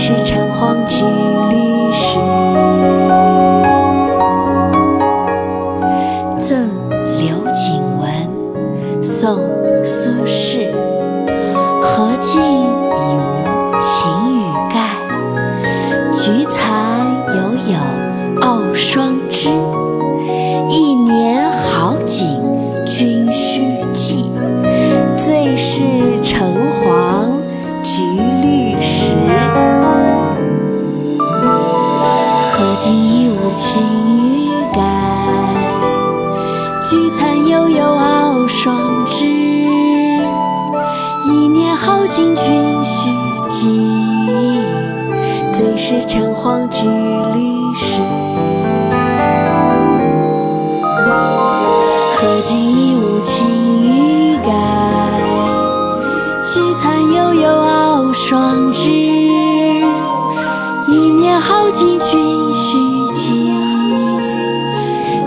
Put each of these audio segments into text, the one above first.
是橙黄橘绿时。赠刘景文，宋·苏轼。荷尽已无擎雨盖，菊残犹有傲霜枝。何竟已无晴雨盖，菊残犹有傲霜枝。一年好景君须记，最是橙黄橘绿时。何竟已无晴雨盖，菊残犹有傲霜枝。一年好景君须记，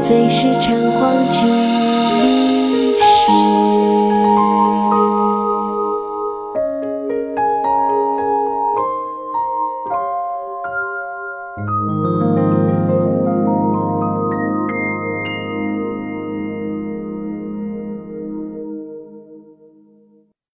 最是橙黄橘